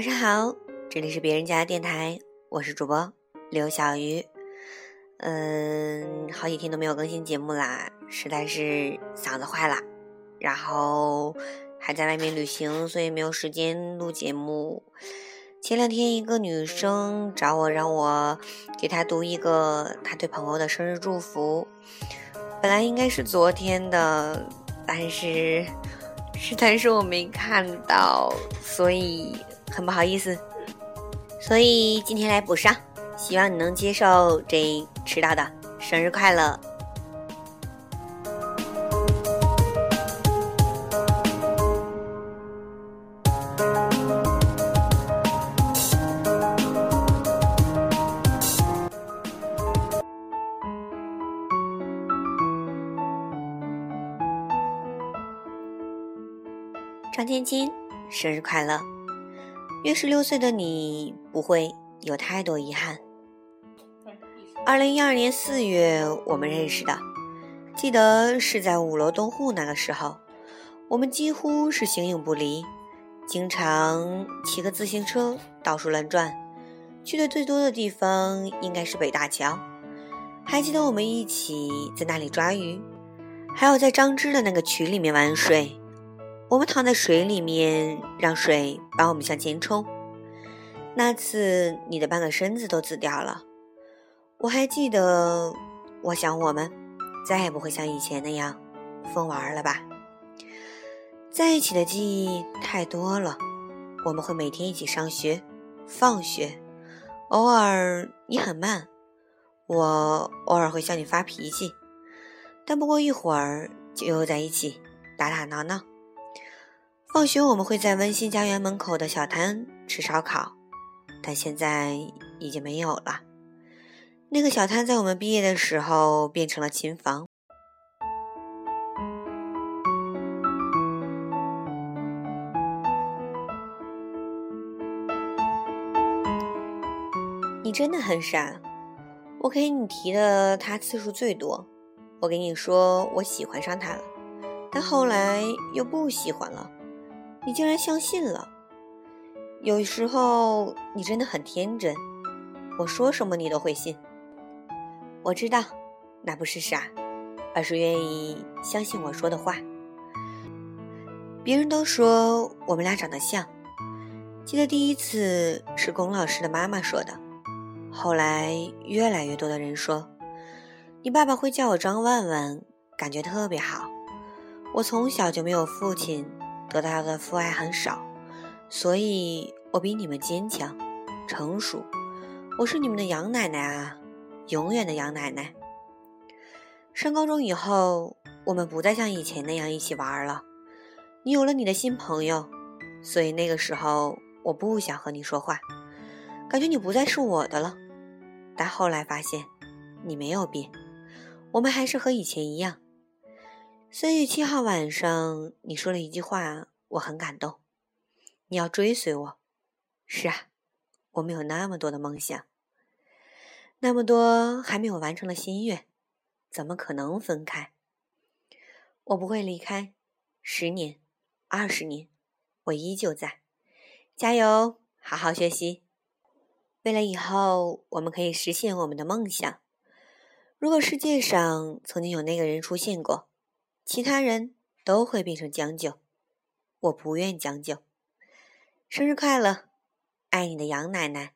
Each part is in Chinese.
晚上好，这里是别人家的电台，我是主播刘小鱼。嗯，好几天都没有更新节目啦，实在是嗓子坏了，然后还在外面旅行，所以没有时间录节目。前两天一个女生找我，让我给她读一个她对朋友的生日祝福，本来应该是昨天的，但是实在是我没看到，所以。很不好意思，所以今天来补上，希望你能接受这迟到的生日快乐。张芊芊，生日快乐！约十六岁的你不会有太多遗憾。二零一二年四月，我们认识的，记得是在五楼东户那个时候，我们几乎是形影不离，经常骑个自行车到处乱转，去的最多的地方应该是北大桥。还记得我们一起在那里抓鱼，还有在张芝的那个渠里面玩水。我们躺在水里面，让水把我们向前冲。那次你的半个身子都紫掉了。我还记得，我想我们再也不会像以前那样疯玩了吧？在一起的记忆太多了。我们会每天一起上学、放学，偶尔你很慢，我偶尔会向你发脾气，但不过一会儿就又在一起打打闹闹。放学，我们会在温馨家园门口的小摊吃烧烤，但现在已经没有了。那个小摊在我们毕业的时候变成了琴房。你真的很傻，我给你提的他次数最多。我给你说我喜欢上他了，但后来又不喜欢了。你竟然相信了。有时候你真的很天真，我说什么你都会信。我知道，那不是傻，而是愿意相信我说的话。别人都说我们俩长得像，记得第一次是龚老师的妈妈说的，后来越来越多的人说，你爸爸会叫我张万万，感觉特别好。我从小就没有父亲。得到的父爱很少，所以我比你们坚强、成熟。我是你们的杨奶奶啊，永远的杨奶奶。上高中以后，我们不再像以前那样一起玩了。你有了你的新朋友，所以那个时候我不想和你说话，感觉你不再是我的了。但后来发现，你没有变，我们还是和以前一样。三月七号晚上，你说了一句话，我很感动。你要追随我。是啊，我们有那么多的梦想，那么多还没有完成的心愿，怎么可能分开？我不会离开，十年、二十年，我依旧在。加油，好好学习，为了以后我们可以实现我们的梦想。如果世界上曾经有那个人出现过。其他人都会变成将就，我不愿将就。生日快乐，爱你的杨奶奶。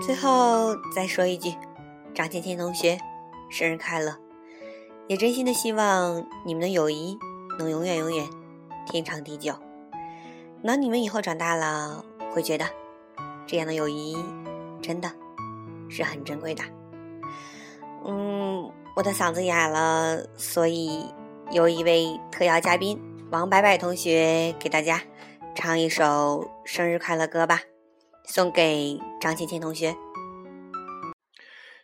最后再说一句，张芊芊同学，生日快乐！也真心的希望你们的友谊能永远永远天长地久。那你们以后长大了会觉得，这样的友谊真的是很珍贵的。嗯，我的嗓子哑了，所以由一位特邀嘉宾王白白同学给大家唱一首生日快乐歌吧，送给张芊芊同学。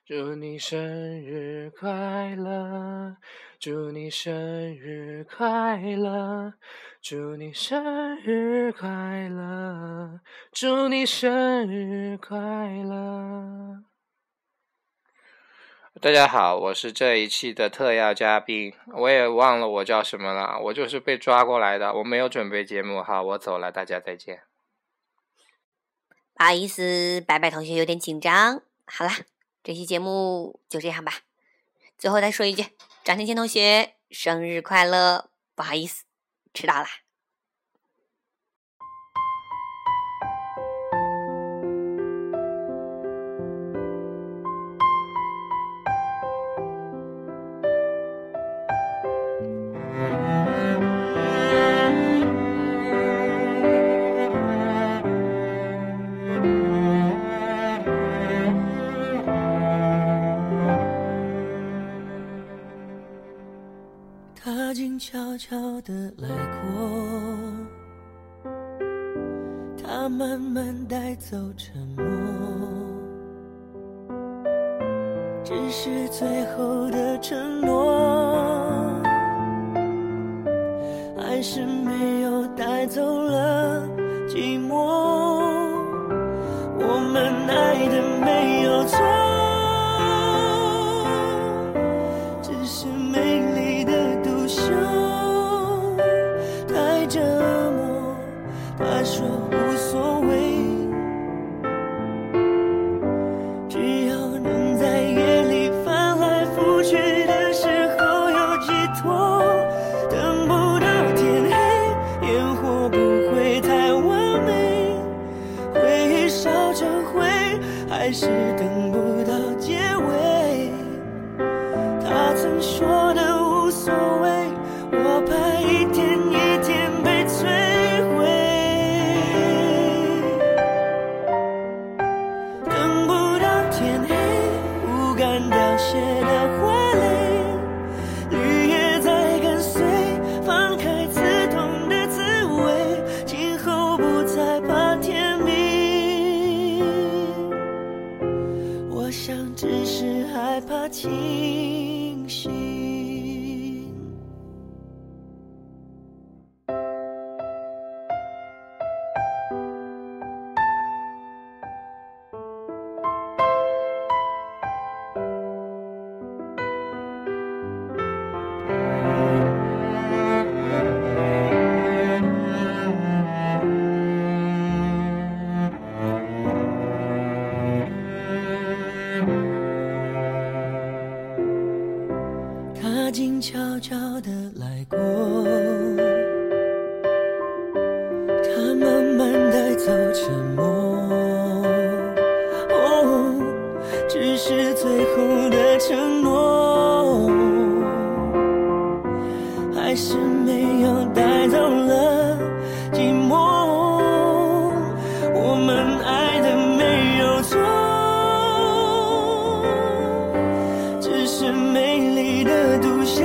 祝你生日快乐，祝你生日快乐，祝你生日快乐，祝你生日快乐。大家好，我是这一期的特邀嘉宾，我也忘了我叫什么了，我就是被抓过来的，我没有准备节目，好，我走了，大家再见。不好意思，白白同学有点紧张。好了，这期节目就这样吧。最后再说一句，张天谦同学生日快乐！不好意思，迟到了。他静悄悄地来过，他慢慢带走沉默，只是最后的承诺，还是没有带走了。害怕清醒。慢慢带走沉默。哦，只是最后的承诺，还是没有带走了寂寞。我们爱的没有错。只是美丽的独秀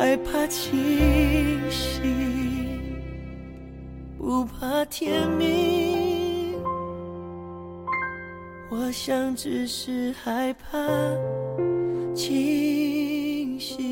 害怕清醒，不怕天明。我想只是害怕清醒